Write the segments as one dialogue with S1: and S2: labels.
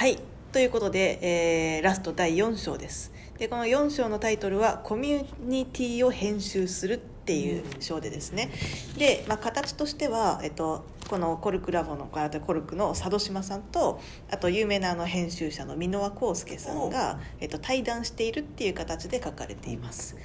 S1: はい。ということで、えーラスト第4章です。でこの4章のタイトルは「コミュニティを編集する」っていう章でですね。で、まあ、形としては、えっと、このコルクラボのコルクの佐渡島さんとあと有名なあの編集者の箕輪康介さんが、えっと、対談しているっていう形で書かれています。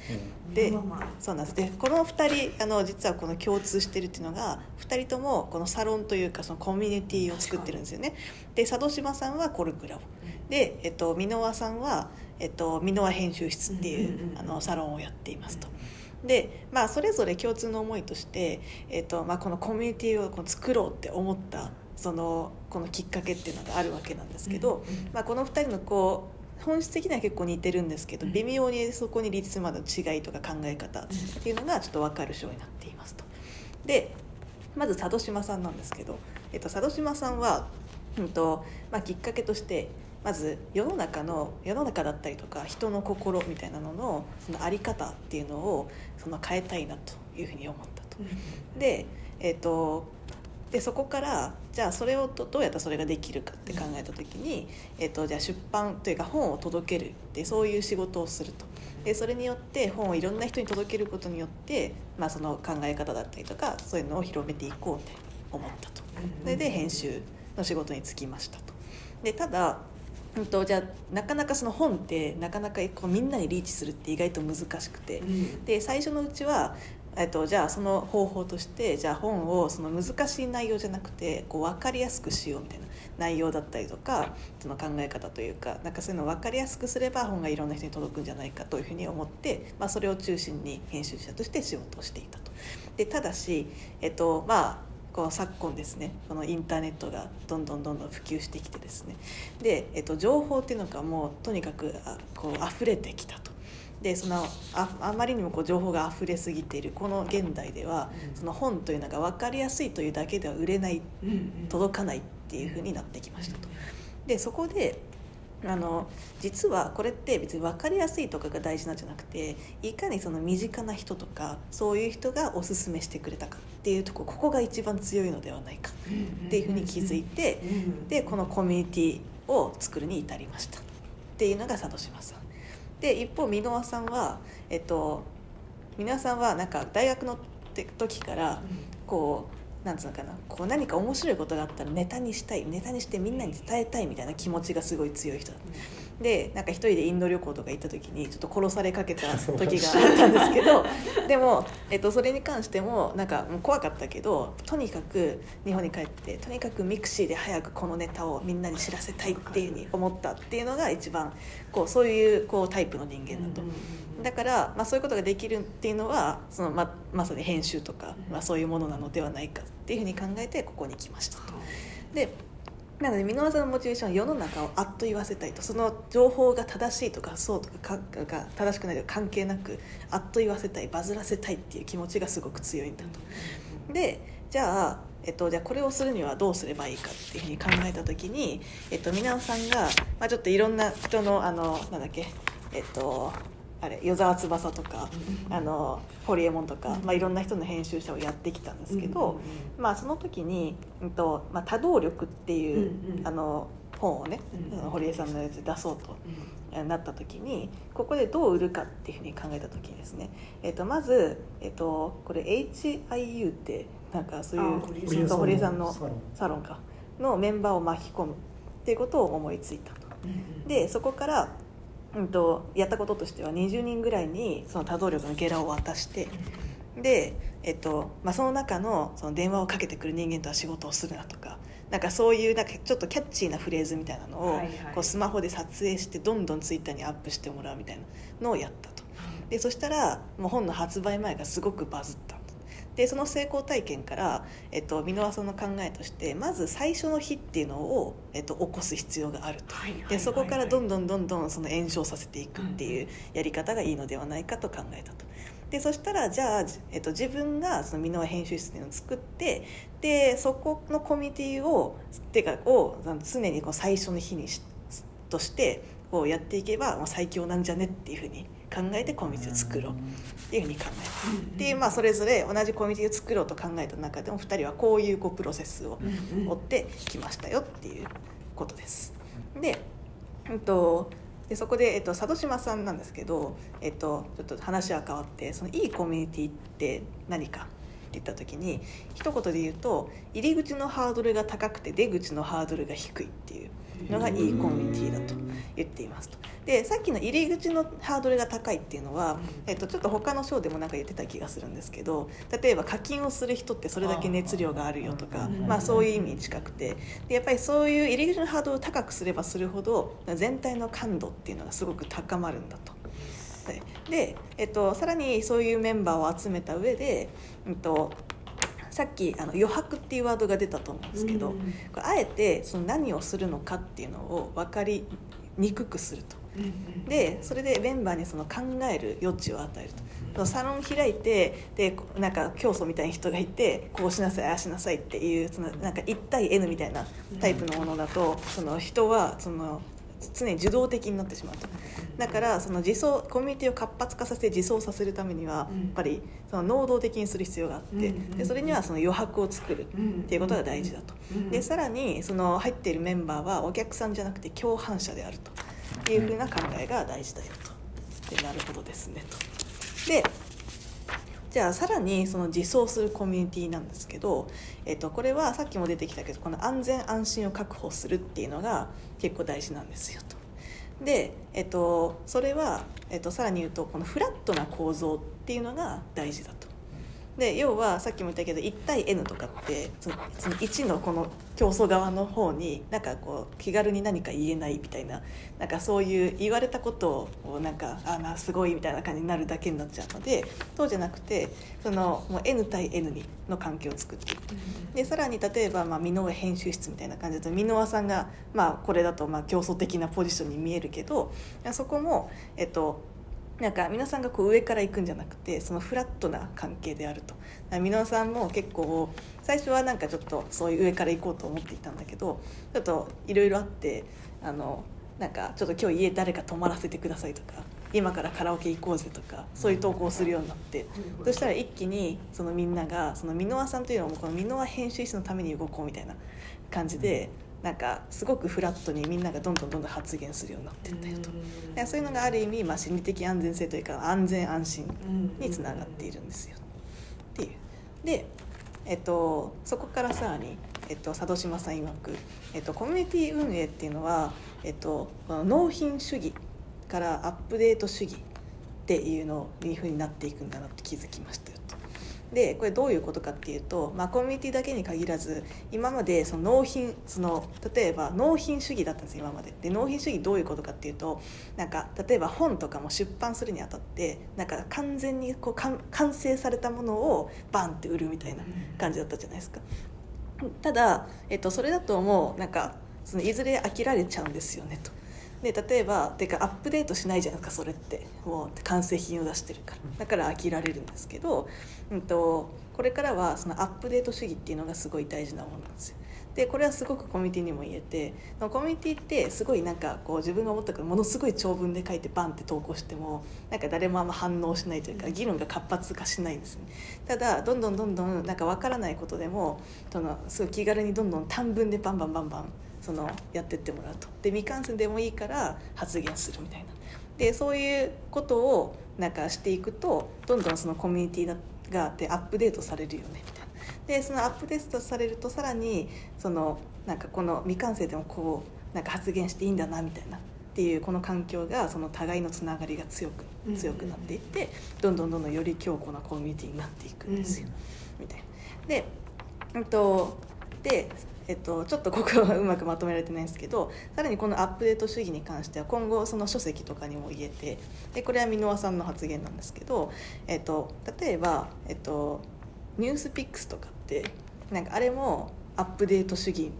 S1: で
S2: まあまあ
S1: そうなんです。でこの2人あの実はこの共通してるっていうのが2人ともこのサロンというかそのコミュニティを作ってるんですよね。で佐渡島さんはコルクラボ。で、えっと、箕輪さんは、えっと、箕輪編集室っていう,、あのサロンをやっていますと。でまあ、それぞれ共通の思いとして、えっとまあ、このコミュニティをこう作ろうって思ったそのこのきっかけっていうのがあるわけなんですけど、まあ、この2人のこう本質的には結構似てるんですけど
S2: うん
S1: 微妙にそこに立つまでの違いとか考え方っていうのがちょっと分かる章になっていますと。でまず佐渡島さんなんですけど、えっと、佐渡島さんは、うんとまあ、きっかけとしてまず世の中の世の中だったりとか人の心みたいなののそのあり方っていうのをその変えたいなというふうに思ったと。で,、えっとでそこからじゃあそれをどどうやったらそれができるかって考えた時に、えっと、じゃあ出版というか本を届けるってそういう仕事をすると。でそれによって本をいろんな人に届けることによって、まあ、その考え方だったりとかそういうのを広めていこうって思ったとそれで編集の仕事に就きましたとでただ、うん、とじゃあなかなかその本ってなかなかこうみんなにリーチするって意外と難しくてで最初のうちはえっと、じゃあその方法としてじゃあ本をその難しい内容じゃなくてこう分かりやすくしようみたいな内容だったりとかその考え方というかなんかそういうのを分かりやすくすれば本がいろんな人に届くんじゃないかというふうに思って、まあ、それを中心に編集者として仕事をしていたと。でただし、えっとまあこう昨今ですねこのインターネットがどんどんどんどん普及してきてですねで、えっと、情報っていうのがもうとにかくあこう溢れてきたと。でそのああまりにもこう情報が溢れすぎているこの現代では
S2: うん
S1: その本というのが分かりやすいというだけでは売れない届かないっていうふうになってきましたと。でそこであの実はこれって別に分かりやすいとかが大事なんじゃなくていかにその身近な人とかそういう人がおすすめしてくれたかっていうとこここが一番強いのではないかっていうふうに気づいてでこのコミュニティを作るに至りましたっていうのが佐渡島さん。で一方箕輪さんはえっと箕輪さんはなんか大学の時からこうなんつうのかなこう何か面白いことがあったらネタにしたいネタにしてみんなに伝えたいみたいな気持ちがすごい強い人だった。でなんか一人でインド旅行とか行った時にちょっと殺されかけた時があったんですけど でも、えっと、それに関してもなんかもう怖かったけどとにかく日本に帰ってとにかくミクシーで早くこのネタをみんなに知らせたいっていうふうに思ったっていうのが一番こうそういうこうタイプの人間だと。だから、まあ、そういうことができるっていうのはそのままさに編集とか、まあ、そういうものなのではないかっていうふうに考えてここに来ましたと。でなので箕輪さんのモチベーションは世の中をあっと言わせたいとその情報が正しいとかそうとかかが正しくないとか関係なくあっと言わせたいバズらせたいっていう気持ちがすごく強いんだと。でじゃあえっと、じゃあこれをするにはどうすればいいかっていうふうに考えた時に、えっと、皆さんが、まあ、ちょっといろんな人のあのなんだっけえっとあれ与沢翼とかあのホリエモンとか、まあ、いろんな人の編集者をやってきたんですけど、まあ、その時に、うんとまあ、多動力っていう、あの本をね、堀江さんのやつで出そうとえーなった時にここでどう売るかっていうふうに考えた時にですね、えっとまず、えっとこれ HIU ってなんかそういう
S2: あ堀江
S1: さんの
S3: サロン。
S1: サロンか。のメンバーを巻き込むっていうことを思いついたと。でそこから、うん、とやったこととしては20人ぐらいにその多動力のゲラを渡してで、えっとまあ、その中のその電話をかけてくる人間とは仕事をするなとかなんかそういうなんかちょっとキャッチーなフレーズみたいなのをこうスマホで撮影してどんどんツイッターにアップしてもらうみたいなのをやったと。でそしたらもう本の発売前がすごくバズった。とでその成功体験から、えっと、箕輪さんの考えとしてまず最初の日っていうのを、えっと、起こす必要があると。でそこからどんどんどんどんその炎上させていくっていうやり方がいいのではないかと考えたと。でそしたらじゃあ、じえっと、自分がその箕輪編集室っていうのを作ってでそこのコミュニティをてかを常にこう最初の日にしとしてこうやっていけば最強なんじゃねっていうふうに考えてコミュニティを作ろうっていうふうに考えた。っていうまあそれぞれ同じコミュニティを作ろうと考えた中でも2人はこういうこうプロセスを追ってきましたよっていうことです。で,、うんと、でそこで、えっと、佐渡島さんなんですけど、えっと、ちょっと話は変わってそのいいコミュニティって何か言った時に一言で言うと入り口のハードルが高くて出口のハードルが低いっていうのがいいコミュニティだと言っていますと。でさっきの入り口のハードルが高いっていうのは、えっと、ちょっと他の章でもなんか言ってた気がするんですけど例えば課金をする人ってそれだけ熱量があるよとかまあ、そういう意味に近くて。でやっぱりそういう入り口のハードルを高くすればするほど全体の感度っていうのがすごく高まるんだと。で、えっと、さらにそういうメンバーを集めた上で、えっと、さっきあの余白っていうワードが出たと思うんですけど、これあえてその何をするのかっていうのを分かりにくくすると。でそれでメンバーにその考える余地を与えると。サロン開いてでなんか教祖みたいな人がいてこうしなさいああしなさいっていうそのなんか1対 N みたいなタイプのものだとその人はその常に受動的になってしまうと。だからその自走コミュニティを活発化させて自走させるためにはやっぱりその能動的にする必要があってでそれにはその余白を作るっていうことが大事だと。でさらにその入っているメンバーはお客さんじゃなくて共犯者であるというふうな考えが大事だよと。でなるほどですねと。でじゃあさらにその自走するコミュニティなんですけど、えっと、これはさっきも出てきたけどこの安全安心を確保するっていうのが結構大事なんですよと。で、えっと、それは、えっと、さらに言うとこのフラットな構造っていうのが大事だと。で要はさっきも言ったけど1対 N とかってそのその1のこの競争側の方になんかこう気軽に何か言えないみたいななんかそういう言われたことをなんかあなすごいみたいな感じになるだけになっちゃうのでそうじゃなくてそのもう N 対 N にの関係を作っていくでさらに例えばまあ箕輪編集室みたいな感じだと箕輪さんがまあこれだとまあ競争的なポジションに見えるけどそこもえっとなんか皆さんがこう上から行くんじゃなくてそのフラットな関係であると皆さんも結構最初はなんかちょっとそういう上から行こうと思っていたんだけどちょっといろいろあってあのなんかちょっと今日家誰か泊まらせてくださいとか今からカラオケ行こうぜとかそういう投稿をするようになってそしたら一気にそのみんながその箕輪さんというのもこの箕輪編集室のために動こうみたいな感じで。なんかすごくフラットにみんながどんどんどんどん発言するようになっていったよと。そういうのがある意味、まあ、心理的安全性というか安全安心につながっているんですよ。っていう。で、えっと、そこからさらに、えっと、佐渡島さん曰く、えっと、コミュニティ運営っていうのは、えっと、納品主義からアップデート主義っていうのいうふうになっていくんだなって気づきましたよと。でこれどういうことかっていうと、まあ、コミュニティだけに限らず今までその納品その例えば納品主義だったんです今までで納品主義どういうことかっていうとなんか例えば本とかも出版するにあたってなんか完全にこう完成されたものをバンって売るみたいな感じだったじゃないですか。ただ、えっと、それだともうなんかそのいずれ飽きられちゃうんですよねと。で例えばてかアップデートしないじゃないですかそれって。もう完成品を出してるから。だから飽きられるんですけど、うんと、これからはそのアップデート主義っていうのがすごい大事なものなんですよ。でこれはすごくコミュニティにも言えてコミュニティってすごいなんかこう自分が思ったからものすごい長文で書いてバンって投稿してもなんか誰もあんま反応しないというか議論が活発化しないんですね。ただどんどんどんどんなんか分からないことでもそのすごい気軽にどんどん短文でバンバンバンバンそのやってってもらうと。で未完成でもいいから発言するみたいな。でそういうことをなんかしていくとどんどんそのコミュニティがあってアップデートされるよねでそのアップデートされるとさらにそのなんかこの未完成でもこうなんか発言していいんだなみたいなっていうこの環境がその互いのつながりが強く強くなっていってどんどんどんどんより強固なコミュニティになっていくんですよ、みたいな。で,、えっと、でえっと、ちょっとここはうまくまとめられてないんですけどさらにこのアップデート主義に関しては今後その書籍とかにも言えてでこれは箕輪さんの発言なんですけど、えっと、例えば、えっと、ニュースピックスとかってなんかあれもアップデート主義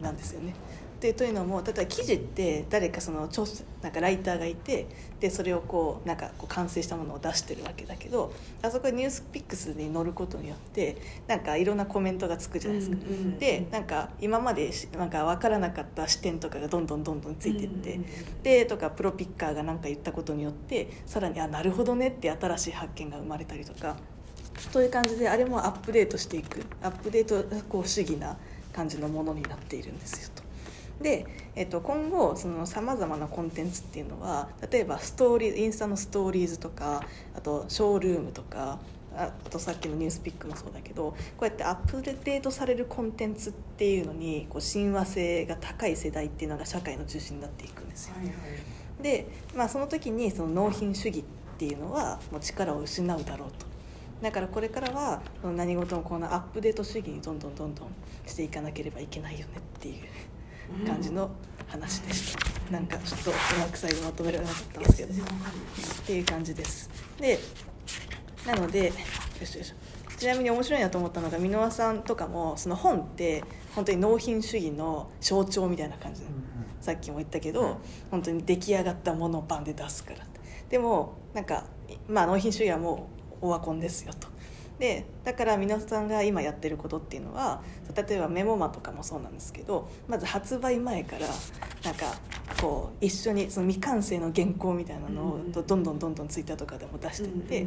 S1: なんですよね。でというのも例えば記事って誰かその著なんかライターがいてでそれをこうなんかこう完成したものを出してるわけだけどあそこニュースピックスに載ることによってなんかいろんなコメントがつくじゃないですか。でなんか今までなんか分からなかった視点とかがどんどんどんどんついてって、でとかプロピッカーが何か言ったことによってさらにあなるほどねって新しい発見が生まれたりとか。そういう感じであれもアップデートしていくアップデートこう主義な感じのものになっているんですよと。で、えっと、今後さまざまなコンテンツっていうのは例えばストーリーインスタのストーリーズとかあとショールームとかあとさっきのニュースピックもそうだけどこうやってアップデートされるコンテンツっていうのにこう親和性が高い世代っていうのが社会の中心になっていくんですよ。はいはい、で、まあ、その時にその納品主義っていうのはもう力を失うだろうと。だからこれからは何事もこのアップデート主義にどんどんどんどんしていかなければいけないよねっていう感じの話でした、うん、なんかちょっとうまく最後まとめられなかったんですけど。っていう感じです。でなのでよしよしちなみに面白いなと思ったのが箕輪さんとかもその本って本当に納品主義の象徴みたいな感じで、うんうん、さっきも言ったけど、うん、本当に出来上がったものをバンで出すから。でもなんかまあ納品主義はもうオワコンですよと。でだから皆さんが今やってることっていうのは例えばメモマとかもそうなんですけどまず発売前からなんかこう一緒にその未完成の原稿みたいなのをどんどんどんどんツイッターとかでも出してって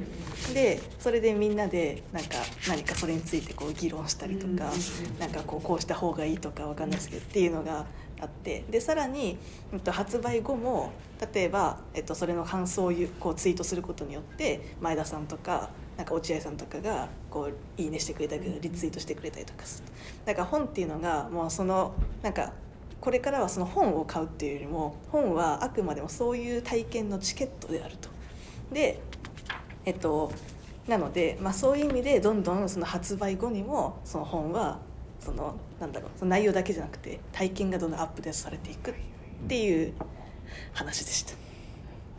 S1: でそれでみんなでなんか何かそれについてこう議論したりとかなんかこうこうした方がいいとかわかんないですけどっていうのがあってでさらに、えっと、発売後も例えば、えっと、それの感想をこうツイートすることによって前田さんとかなんか落合さんとかがこういいねしてくれたりリツイートしてくれたりとかする。だから本っていうのがもうそのなんかこれからはその本を買うっていうよりも本はあくまでもそういう体験のチケットであると。でえっとなので、まあ、そういう意味でどんどんその発売後にもその本はそのなんだろうその内容だけじゃなくて体験がどんどんアップデートされていくっていう話でした。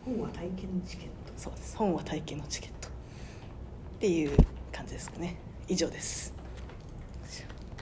S2: 本は体験のチケット。
S1: そうです。本は体験のチケットっていう感じですかね。以上です。